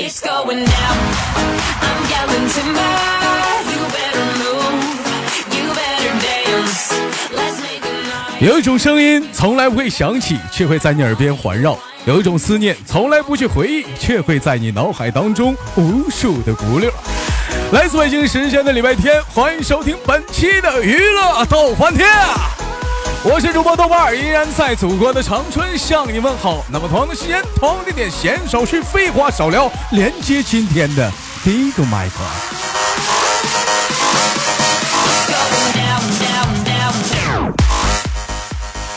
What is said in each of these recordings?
It's going down. I'm yelling timber. You better move. You better dance. Let's make a noise. 有一种声音从来不会响起，却会在你耳边环绕。有一种思念，从来不去回忆，却会在你脑海当中无数的鼓溜。来自北京时间的礼拜天，欢迎收听本期的娱乐逗翻天。我是主播豆瓣儿，依然在祖国的长春向你问好。那么同样的时间，同样的点，闲手续，废话少聊，连接今天的第一个麦克。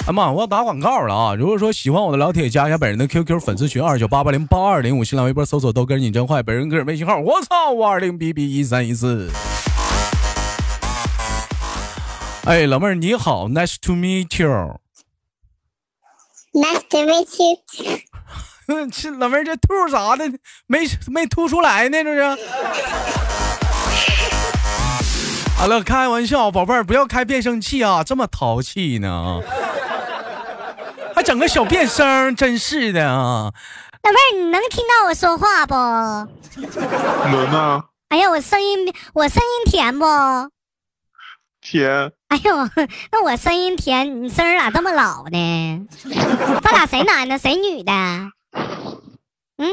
哎妈，我要打广告了啊！如果说喜欢我的老铁，加一下本人的 QQ 粉丝群二九八八零八二零五，新浪微博搜索“豆哥你真坏”，本人个人微信号我操五二零 B B 一三一四。哎，老妹儿你好，Nice to meet you。Nice to meet you。这老妹儿这吐啥的？没没吐出来呢，这是。好了，开玩笑，宝贝儿不要开变声器啊，这么淘气呢啊！还整个小变声，真是的啊！老妹儿，你能听到我说话不？能啊。哎呀，我声音我声音甜不？甜，哎呦，那我声音甜，你声儿咋这么老呢？咱俩谁男的谁女的？嗯，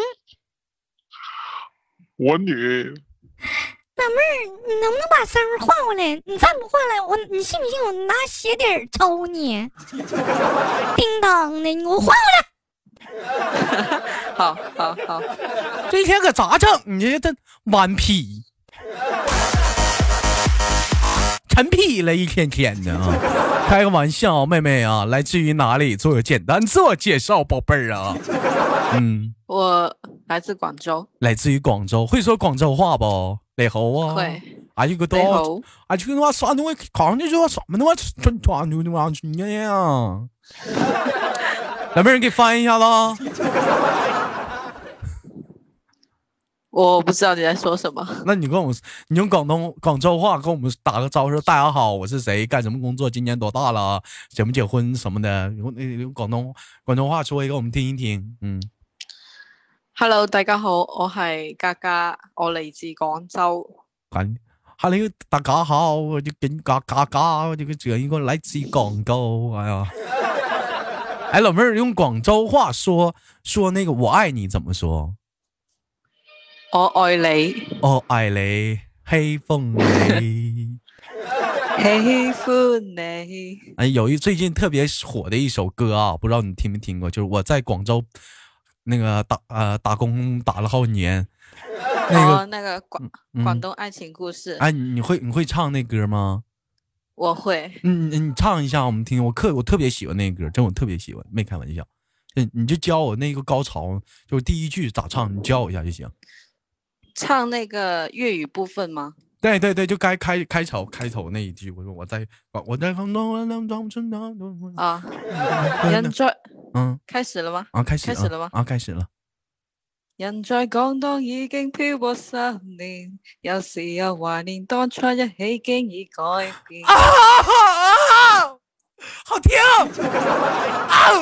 我女。老妹儿，你能不能把声儿换过来？你再不换来，我你信不信我拿鞋底儿抽你？叮当的，你给我换过来。好好好。一天可咋整的？这顽皮。成批了，一天天的啊！开个玩笑，妹妹啊，来自于哪里？做个简单自我介绍，宝贝儿啊。嗯，我来自广州，来自于广州，会说广州话不？雷猴啊，会。哎呦个豆！雷猴，哎，这他妈啥东西？好像去说话什么他妈？这这他你呀？妹儿，给翻一下子。我不知道你在说什么。那你跟我你用广东广州话跟我们打个招呼，说大家好，我是谁，干什么工作，今年多大了，结不结婚什么的，用那用广东广东话说一个，我们听一听。嗯，Hello，大家好，我系嘎嘎，我嚟自广州。咁，Hello，大家好，我就跟嘎嘎嘎，这个这一个来自广州。哎呀，哎，老妹儿用广州话说说那个我爱你怎么说？我爱你，哦，爱你，喜欢你，喜 欢你。哎，有一最近特别火的一首歌啊，不知道你听没听过？就是我在广州，那个打啊打工打了好几年，那个那个广广东爱情故事。哎，你会你会唱那歌吗？我会。嗯，你唱一下我们听。我特我特别喜欢那歌，真我特别喜欢，没开玩笑。嗯，你就教我那个高潮，就第一句咋唱？你教我一下就行。唱那个粤语部分吗？对对对，就该开开头开头那一句，我说我在，我在啊，人在，嗯，开始了吗？啊，开始，开始了吗？啊，开始了。人在广东已经漂泊十年，有时候怀念当初一起经已改变。啊，好听，啊，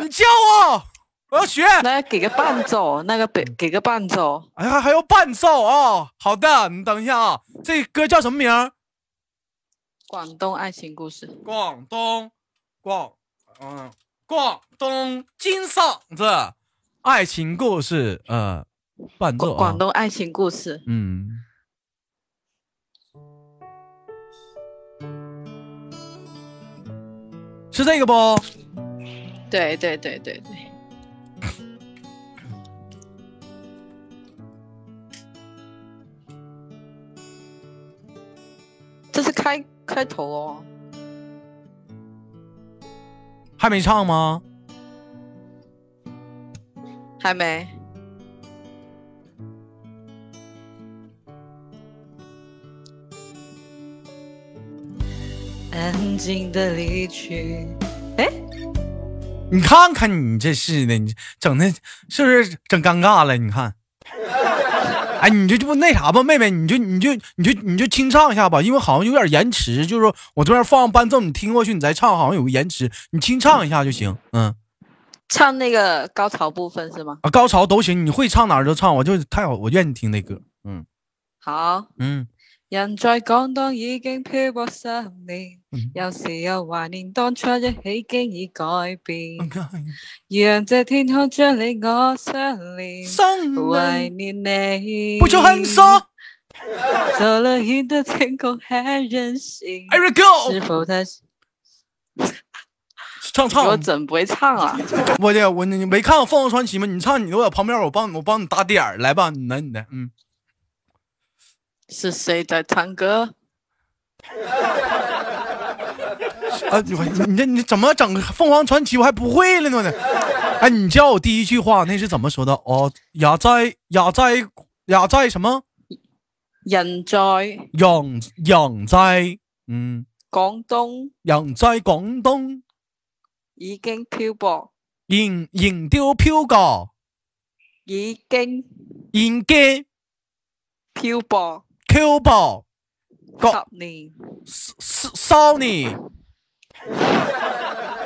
你叫我。我要学，来给个伴奏，那个给给个伴奏，哎呀，还还要伴奏啊！好的，你等一下啊，这歌叫什么名？广东爱情故事，广东广，嗯，广东金嗓子爱情故事，呃，伴奏，广东爱情故事，嗯，是这个不？对对对对对。这是开开头哦，还没唱吗？还没。安静的离去。哎，你看看你这是的，你整的是不是整尴尬了？你看。你就就不那啥吧，妹妹，你就你就你就你就清唱一下吧，因为好像有点延迟，就是我这边放伴奏，你听过去，你再唱，好像有个延迟，你清唱一下就行。嗯，唱那个高潮部分是吗？啊，高潮都行，你会唱哪儿就唱，我就太好，我愿意听那歌。嗯，好。嗯。人在广东已经漂泊十年，有时又怀念当初，一起经已改变。让这天空将你我相连，怀念你。不作狠心，再远的天空也任性。Every girl，唱唱，我怎么不会唱啊？我的，我你没看过《凤凰传奇》吗？你唱，你我在旁边，我帮我帮你打点来吧，你那你的，嗯。是谁在唱歌？啊，你你这你怎么整《凤凰传奇》？我还不会了呢哎，你教我第一句话那是怎么说的？哦，雅哉雅哉雅哉什么？人在人扬在，嗯，广东人在广东已经漂泊，然然丢漂过，已经已经漂泊。Q 宝，搞你，n y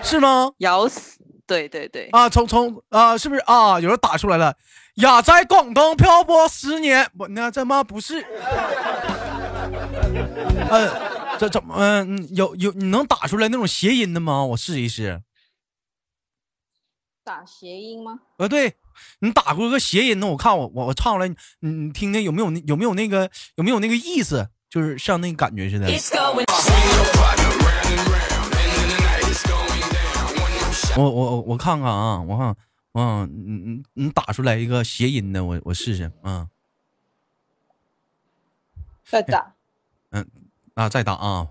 是吗？咬死，对对对，啊，从从啊，是不是啊？有人打出来了，雅在广东漂泊十年，我你看这妈不是？嗯，这怎么嗯？有有你能打出来那种谐音的吗？我试一试，打谐音吗？呃，对。你打过个谐音呢？我看我我我唱出来，你你听听有没有有没有那个有没有那个意思？就是像那感觉似的。我我我看看啊，我看看，嗯，你你你打出来一个谐音的，我我试试，嗯，再打，嗯，那再打啊。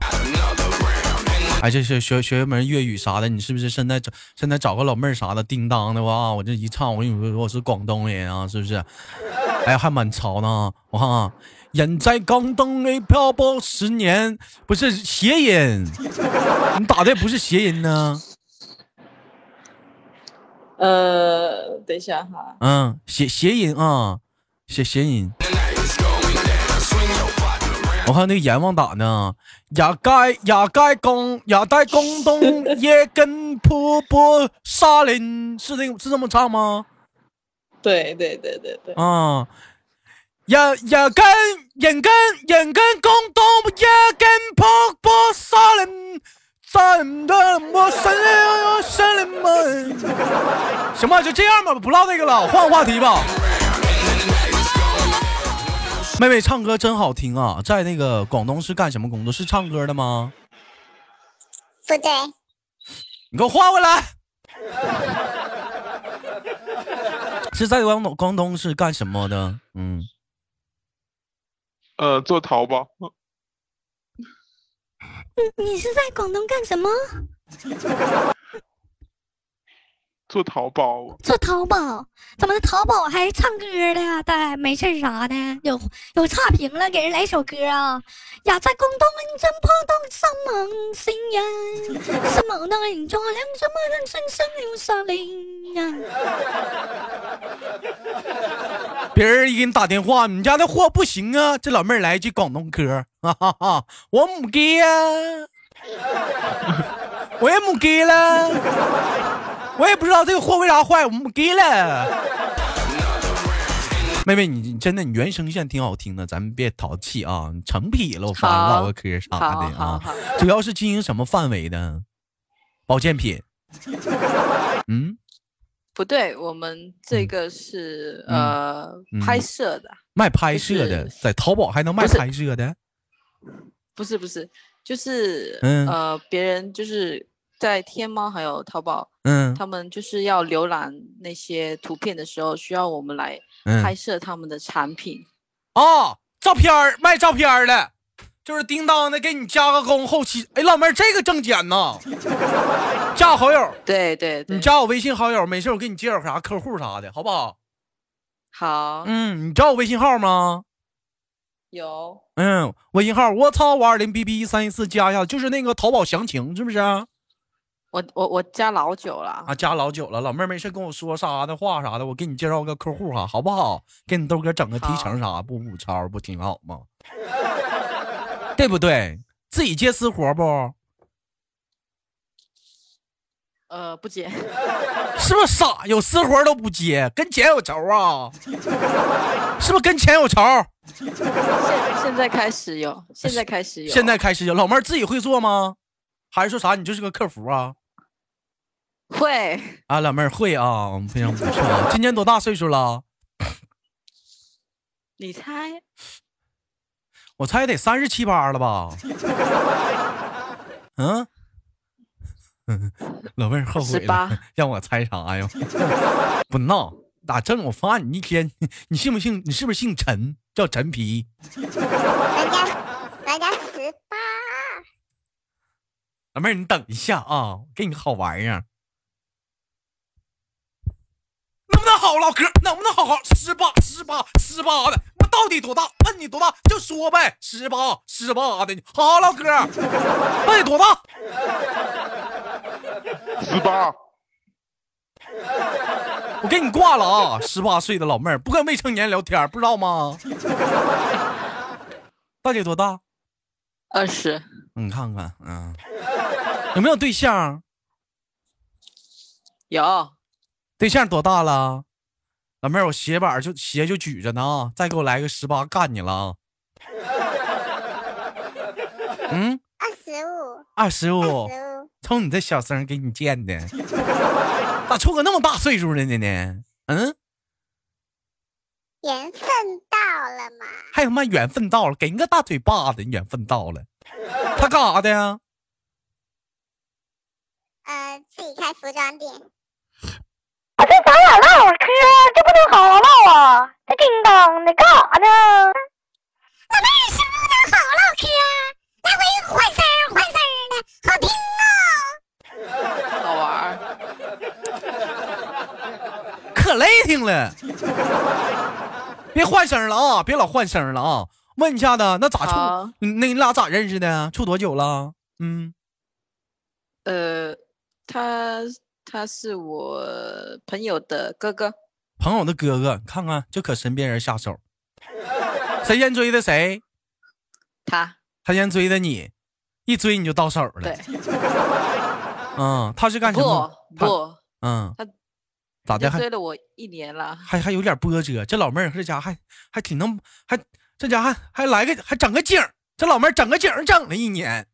哎，这是学学一门粤语啥的？你是不是现在找现在找个老妹儿啥的？叮当的哇？我这一唱，我跟你说我是广东人啊，是不是？哎，还蛮潮呢。我看看，人在广东 A 漂泊十年，不是谐音？你打的？不是谐音呢？呃，等一下哈。嗯，谐谐音啊，谐谐音。我看那阎王打呢，雅盖雅盖公雅盖公东也根婆婆、沙林是那？是这么唱吗？对对对对对啊！呀呀根眼根眼根公东也根婆婆、沙林，真的陌生人，陌生灵们。行吧，就这样吧，不唠这个了，换话题吧。妹妹唱歌真好听啊，在那个广东是干什么工作？是唱歌的吗？不对，你给我换回来。是在广东？广东是干什么的？嗯，呃，做淘宝。你你是在广东干什么？做淘宝，做淘宝，怎么的？淘宝还唱歌了？但没事啥的，有有差评了，给人来首歌啊。呀，在广东认真泼东三毛新人，三毛那人在两什么人生生有啥理呀？别人一给你打电话，你家的货不行啊！这老妹儿来一句广东歌，哈哈，我母鸡呀，我也母鸡了。我也不知道这个货为啥坏，我们给了。妹妹，你真的你原声线挺好听的，咱们别淘气啊，成痞了。我发唠个嗑啥的啊。主要是经营什么范围的？保健品。嗯，不对，我们这个是呃拍摄的，卖拍摄的，在淘宝还能卖拍摄的？不是不是，就是呃别人就是。在天猫还有淘宝，嗯，他们就是要浏览那些图片的时候，需要我们来拍摄他们的产品。啊，照片儿卖照片儿的，就是叮当的给你加个工后期。哎，老妹儿，这个正经呢？加好友。对对，你加我微信好友，没事我给你介绍啥客户啥的，好不好？好。嗯，你加我微信号吗？有。嗯，微信号我操五二零 bb 一三一四加一下，就是那个淘宝详情是不是？我我我加老久了啊，加老久了，老妹儿没事跟我说啥的话啥的，我给你介绍个客户哈，好不好？给你豆哥整个提成啥，不补吵不挺好吗？对不对？自己接私活不？呃，不接。是不是傻？有私活都不接，跟钱有仇啊？是不是跟钱有仇？现在开始有，现在开始有，现在开始有。老妹儿自己会做吗？还是说啥？你就是个客服啊？会啊，老妹儿会啊，非常不错。今年多大岁数了？你猜？我猜得三十七八了吧？嗯，老妹儿后悔了，让我猜啥呀？不闹，咋正我饭？你一天，你信不信？你是不是姓陈？叫陈皮？我家，我家十八。老妹儿，你等一下啊，给你个好玩儿能不能好唠嗑？能不能好好十八十八十八的？我到底多大？问你多大就说呗，十八十八的。好唠嗑，问你多大？十八。我给你挂了啊！十八岁的老妹儿不跟未成年聊天，不知道吗？大姐多大？二十。你看看，嗯，有没有对象？有。对象多大了，老妹儿？我鞋板就鞋就举着呢，再给我来个十八干你了啊！嗯，二十五，二十五，从你这小声给你见的，咋处个那么大岁数的呢呢？嗯，缘分到了嘛？还他妈缘分到了，给人个大嘴巴子！缘分到了，他干啥的呀？呃，自己开服装店。咱俩唠会嗑，这不能好好唠啊！这叮当的干啥呢？我们也不能好好唠嗑，来回换声儿换声儿的，好听啊！好玩儿？可累挺了！别换声了啊！别老换声了啊！问一下子，那咋处？那你俩咋认识的？处多久了？嗯，呃，他。他是我朋友的哥哥，朋友的哥哥，看看就可身边人下手。谁先追的谁？他他先追的你，一追你就到手了。对。嗯，他是干什么？不不，嗯，他咋的？追了我一年了，还还有点波折。这老妹儿这家还还挺能，还这家还还来个还整个景，这老妹儿整个景整了一年。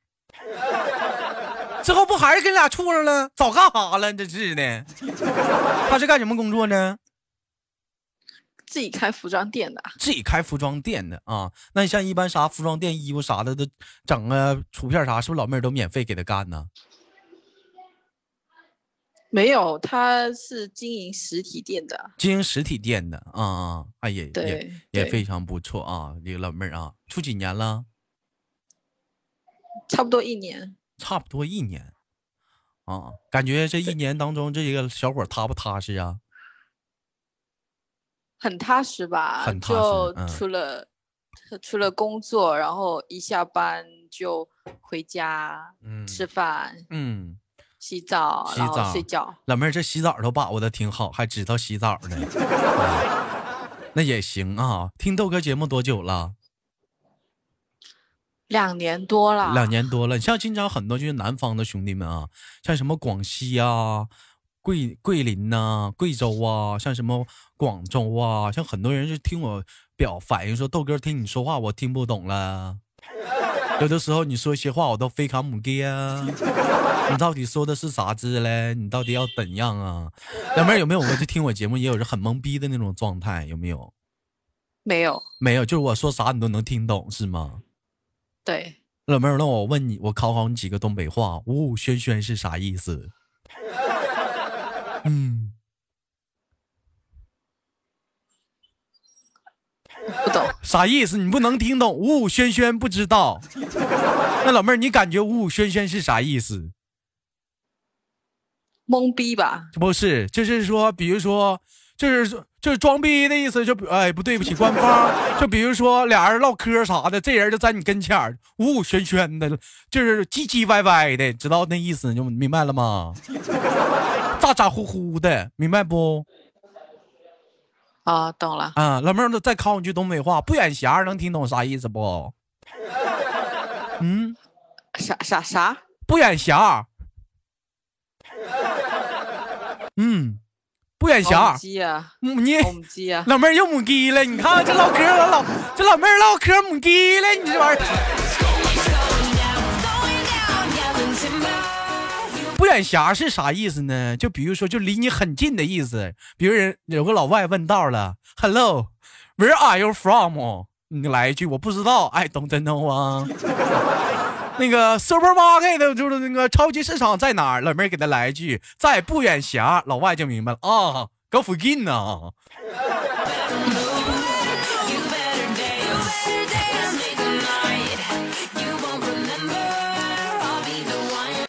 之后不还是跟俩处上了？早干啥了？这是的。他是干什么工作呢？自己开服装店的。自己开服装店的啊？那你像一般啥服装店、衣服啥的都整个图片啥，是不是老妹儿都免费给他干呢？没有，他是经营实体店的。经营实体店的啊啊！哎，也也也非常不错啊，你老妹儿啊，处几年了？差不多一年。差不多一年啊，感觉这一年当中，这一个小伙踏不踏实啊？很踏实吧？很踏实。就除了除了工作，然后一下班就回家，嗯，吃饭，嗯，洗澡，洗澡，睡觉。老妹儿，这洗澡都把握的挺好，还知道洗澡呢。那也行啊！听豆哥节目多久了？两年多了，两年多了。像经常很多就是南方的兄弟们啊，像什么广西啊、桂桂林呐、贵州啊，像什么广州啊，像很多人就听我表反应说豆哥听你说话我听不懂了。有的时候你说一些话我都非常卡姆啊，你到底说的是啥子嘞？你到底要怎样啊？两妹有没有？我就听我节目也有着很懵逼的那种状态，有没有？没有，没有，就是我说啥你都能听懂是吗？对，老妹儿，那我问你，我考考你几个东北话。呜，轩轩是啥意思？嗯，不懂啥意思，你不能听懂。呜，轩轩不知道。那老妹儿，你感觉呜，轩轩是啥意思？懵逼吧？不是，就是说，比如说，就是说。就装逼的意思，就哎不对不起，官方 就比如说俩人唠嗑啥的，这人就在你跟前儿呜喧喧的，就是唧唧歪歪的，知道那意思？就明白了吗？咋咋呼呼的，明白不？啊，懂了。啊，老妹儿再考你句东北话，不眼瞎，能听懂啥意思不？嗯，啥啥啥？不眼瞎。嗯。不远霞，母鸡啊！老妹儿又母鸡了，你看这唠嗑，唠老这老妹儿唠嗑母鸡了，你这玩意儿。不远侠是啥意思呢？就比如说，就离你很近的意思。比如人有个老外问道了：“Hello, where are you from？” 你来一句：“我不知道。” I d o n t know 啊。那个 Supermarket 的就是那个超级市场在哪儿？老妹儿给他来一句，在不远峡，老外就明白了啊，搁附近呢。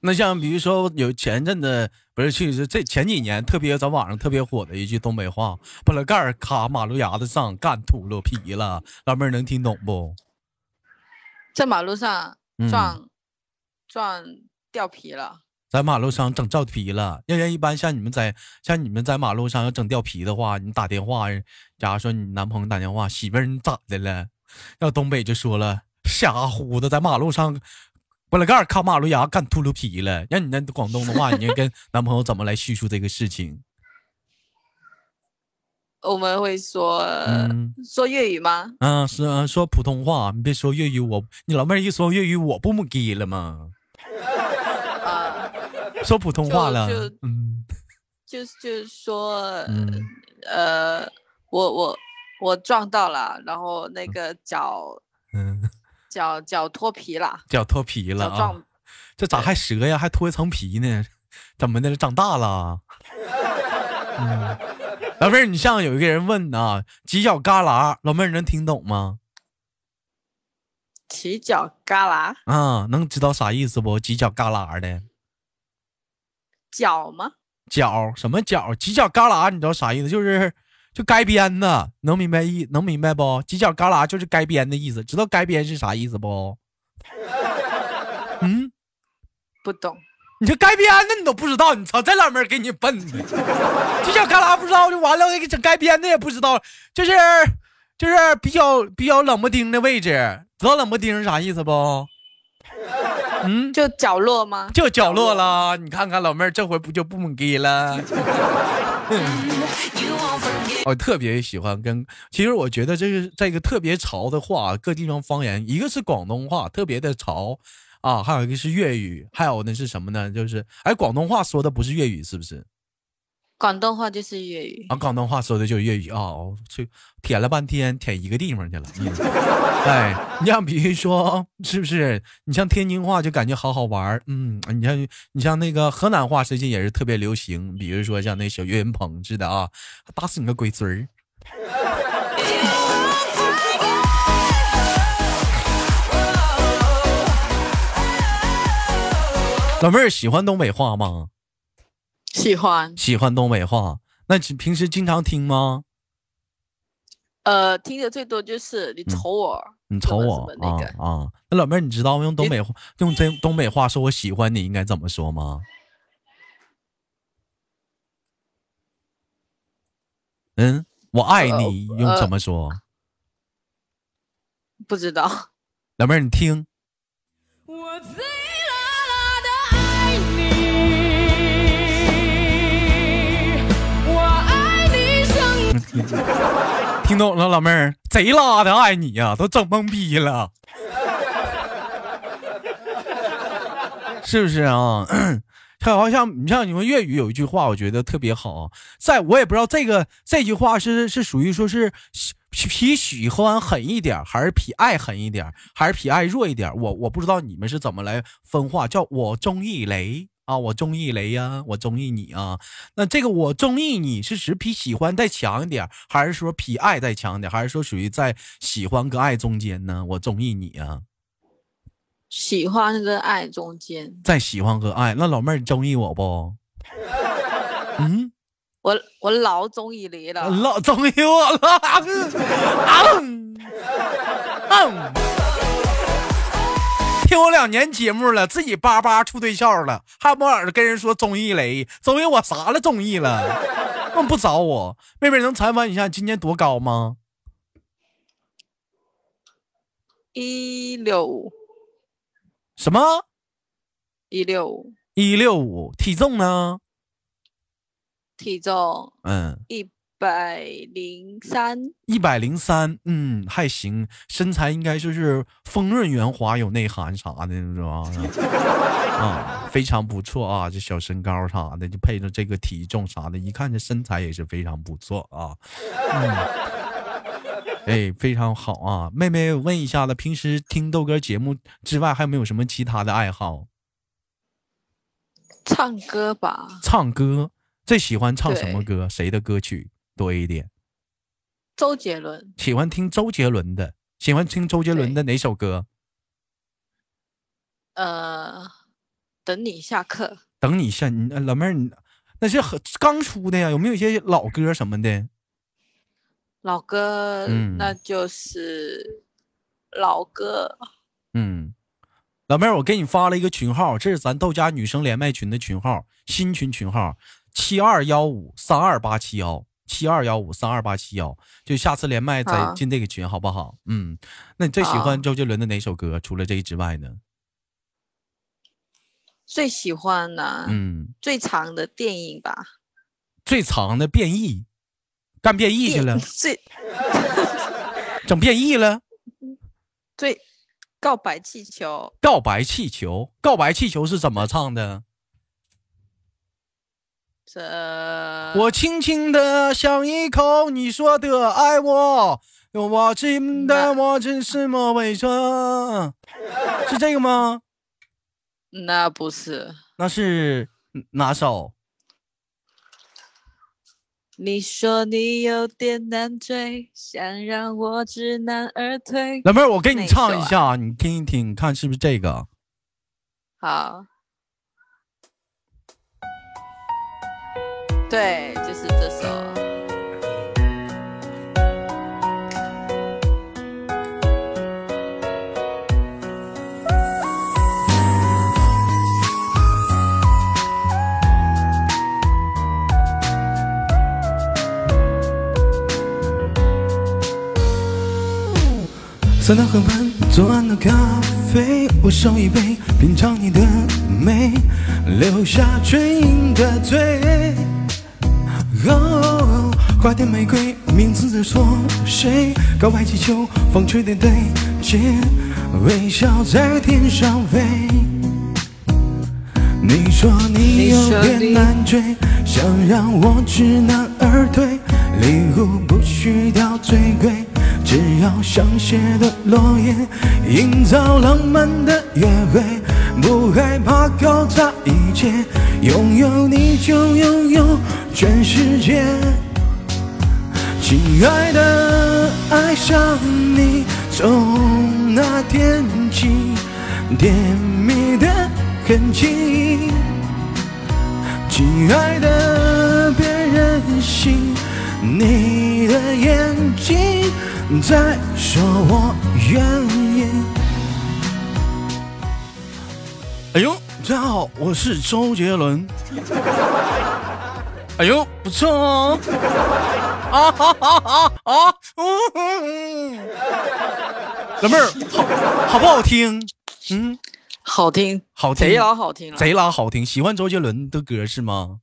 那像比如说有前阵子不是，去是这前几年特别咱网上特别火的一句东北话，破了盖儿卡马路牙子上干秃噜皮了。老妹儿能听懂不？在马路上。撞撞掉皮了，在马路上整掉皮了。要人一般像你们在像你们在马路上要整掉皮的话，你打电话，假如说你男朋友打电话，媳妇儿你咋的了？让东北就说了，瞎呼的在马路上，拨了盖卡马路牙干秃噜皮了。让你那广东的话，你就跟 男朋友怎么来叙述这个事情？我们会说说粤语吗？嗯，是啊，说普通话。你别说粤语，我你老妹儿一说粤语，我不懵逼了吗？啊，说普通话了，就嗯，就是就是说，呃，我我我撞到了，然后那个脚 嗯，脚脚脱皮了，脚脱皮了啊，这咋还折呀？还脱一层皮呢？怎么的？长大了？嗯。老妹儿，你像有一个人问呢，犄角旮旯，老妹儿能听懂吗？犄角旮旯啊，能知道啥意思不？犄角旮旯的角吗？角什么角？犄角旮旯，你知道啥意思？就是就该边的，能明白意？能明白不？犄角旮旯就是该边的意思，知道该边是啥意思不？嗯，不懂。你这该编的你都不知道，你操这老妹儿给你笨，的，这叫干啥不知道就完了。我给你整该编的也不知道，就是就是比较比较冷不丁的位置，知道冷不丁是啥意思不？嗯，就角落吗？就角落了，你看看老妹儿这回不就不懵逼了？我特别喜欢跟，其实我觉得这是在一个特别潮的话，各地方方言，一个是广东话，特别的潮。啊，还有一个是粤语，还有呢是什么呢？就是哎，广东话说的不是粤语，是不是？广东话就是粤语啊，广东话说的就是粤语啊，我去舔了半天，舔一个地方去了。哎，你像比如说，是不是？你像天津话就感觉好好玩儿，嗯，你像你像那个河南话最近也是特别流行，比如说像那小岳云鹏似的啊，打死你个龟孙儿。老妹儿喜欢东北话吗？喜欢，喜欢东北话。那你平时经常听吗？呃，听的最多就是你瞅我，你瞅我啊啊！那老妹儿，你知道用东北用真东北话说我喜欢你应该怎么说吗？嗯，我爱你用怎么说？不知道。老妹儿，你听。我 听懂了，老妹儿贼拉的爱你呀，都整懵逼了，是不是啊？就好像你像你们粤语有一句话，我觉得特别好，在我也不知道这个这句话是是属于说是比喜欢狠一点，还是比爱狠一点，还是比爱弱一点，我我不知道你们是怎么来分化，叫我中意雷。啊，我中意雷呀，我中意你啊。那这个我中意你是指比喜欢再强一点，还是说比爱再强一点，还是说属于在喜欢和爱中间呢？我中意你呀，喜欢和爱中间，在喜欢和爱。那老妹儿，你中意我不？嗯，我我老中意雷了，老中意我了。听我两年节目了，自己叭叭处对象了，还偶尔跟人说综艺雷，综艺我啥了？综艺了，不找我。妹妹能采访一下今年多高吗？一六五。什么？一六五。一六五。体重呢？体重嗯一。百零三，一百零三，嗯，还行，身材应该就是丰润圆滑，有内涵啥的，是吧？啊，非常不错啊，这小身高啥的，就配着这个体重啥的，一看这身材也是非常不错啊。嗯，哎，非常好啊，妹妹问一下子，平时听豆哥节目之外，还有没有什么其他的爱好？唱歌吧。唱歌，最喜欢唱什么歌？谁的歌曲？多一点，周杰伦喜欢听周杰伦的，喜欢听周杰伦的哪首歌？呃，等你下课，等你下你老妹儿，你那是刚出的呀？有没有一些老歌什么的？老歌，那就是老歌。嗯，老妹儿，我给你发了一个群号，这是咱豆家女生连麦群的群号，新群群号七二幺五三二八七幺。七二幺五三二八七幺，就下次连麦再进这个群，好不好？嗯，那你最喜欢周杰伦的哪首歌？除了这个之外呢？最喜欢的，嗯，最长的电影吧。最长的变异，干变异去了，最 整变异了。最告白气球，告白气球，告白气球是怎么唱的？我轻轻的尝一口你说的爱我，我真的我真什么味儿？是这个吗？那不是，那是哪首？你说你有点难追，想让我知难而退。老妹儿，我给你唱一下，你听一听，看是不是这个？好。对，就是这首。三道河畔，左岸的咖啡，我烧一杯，品尝你的美，留下唇印的嘴。花店玫瑰，名字在错，谁告白气球风吹的对，街，微笑在天上飞。你说你有点难追，想让我知难而退。礼物不需要最贵，只要香榭的落叶，营造浪漫的约会，不害怕搞砸一切，拥有你就拥有全世界。亲爱的，爱上你从那天起，甜蜜的很易。亲爱的，别任性，你的眼睛在说我愿意。哎呦，大家好，我是周杰伦。哎呦，不错。哦。啊啊啊啊！老妹儿好，好不好听？嗯，好听，好听，贼拉好听，贼拉好听。喜欢周杰伦的歌是吗？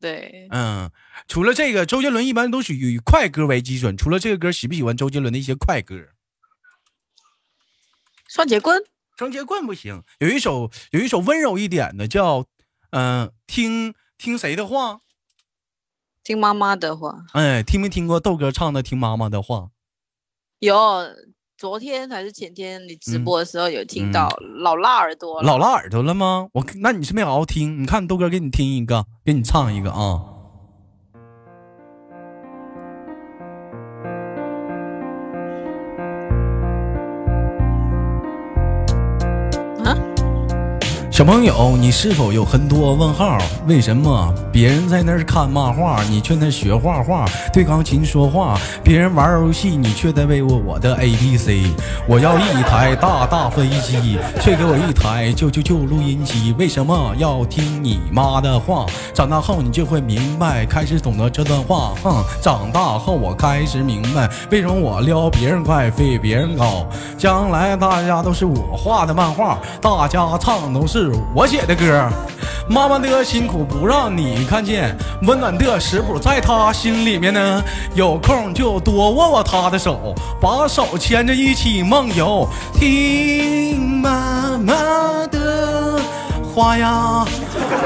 对，嗯，除了这个，周杰伦一般都是以快歌为基准。除了这个歌，喜不喜欢周杰伦的一些快歌？双截棍，双截棍不行。有一首，有一首温柔一点的，叫嗯，听听谁的话。听妈妈的话，哎，听没听过豆哥唱的《听妈妈的话》？有，昨天还是前天你直播的时候有听到，老辣耳朵了，老辣耳朵了吗？我那你是没好好听，你看豆哥给你听一个，给你唱一个啊。小朋友，你是否有很多问号？为什么别人在那儿看漫画，你却在学画画？对钢琴说话，别人玩游戏，你却在为我我的 A B C。我要一台大大飞机，却给我一台旧旧旧录音机。为什么要听你妈的话？长大后你就会明白，开始懂得这段话。哼，长大后我开始明白，为什么我撩别人快，飞别人高。将来大家都是我画的漫画，大家唱都是。我写的歌，妈妈的辛苦不让你看见，温暖的食谱在她心里面呢。有空就多握握她的手，把手牵着一起梦游，听妈妈的话呀，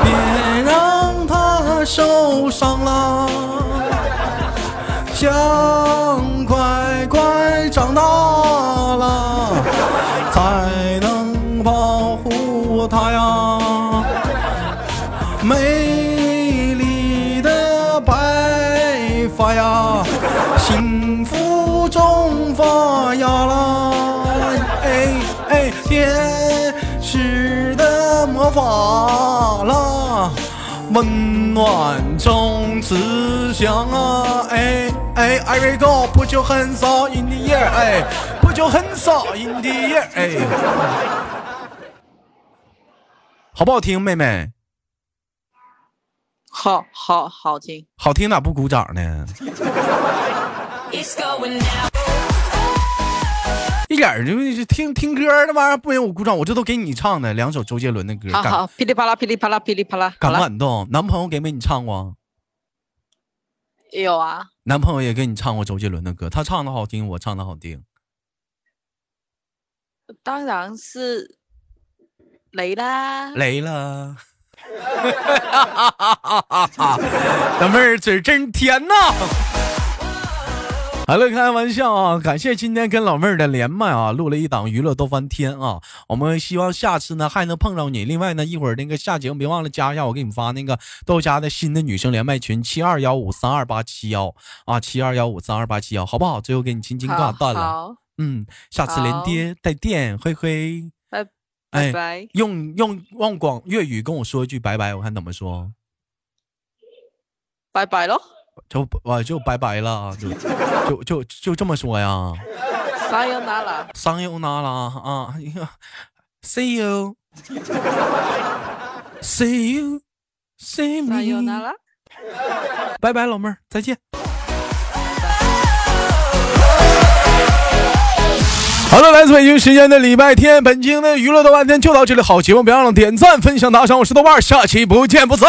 别让她受伤啦，想快快长大。他呀，美丽的白发呀，幸福中发芽啦，哎哎，天使的魔法啦，温暖中慈祥啊，哎哎，I will go，不就很少 in the air，哎，不就很少 in the air，哎。好不好听，妹妹？好，好，好听。好听咋不鼓掌呢？一点就是听听歌的嘛，不给我鼓掌，我这都给你唱的两首周杰伦的歌，好，噼里啪啦，噼里啪啦，噼里啪啦，敢不敢动？男朋友给没你唱过？有啊。男朋友也给你唱过周杰伦的歌，他唱的好听，我唱的好听。当然是。雷啦，雷了！哈！老妹儿嘴真甜呐。好了，开玩笑啊，感谢今天跟老妹儿的连麦啊，录了一档娱乐都翻天啊。我们希望下次呢还能碰到你。另外呢，一会儿那个节目别忘了加一下我给你发那个豆家的新的女生连麦群七二幺五三二八七幺啊，七二幺五三二八七幺，好不好？最后给你轻轻挂断了。嗯，下次连爹带电，灰灰。拜拜。哎、用用用广粤语跟我说一句拜拜，我看怎么说。拜拜咯，就我就拜拜了，就就就就这么说呀。桑尤娜拉，桑尤娜拉啊，哎呀，see you，see you，see me，桑尤拜拜，老妹儿，再见。好了，来自北京时间的礼拜天，本季的娱乐的半天就到这里，好，节目别忘了点赞、分享、打赏，我是豆瓣，下期不见不散。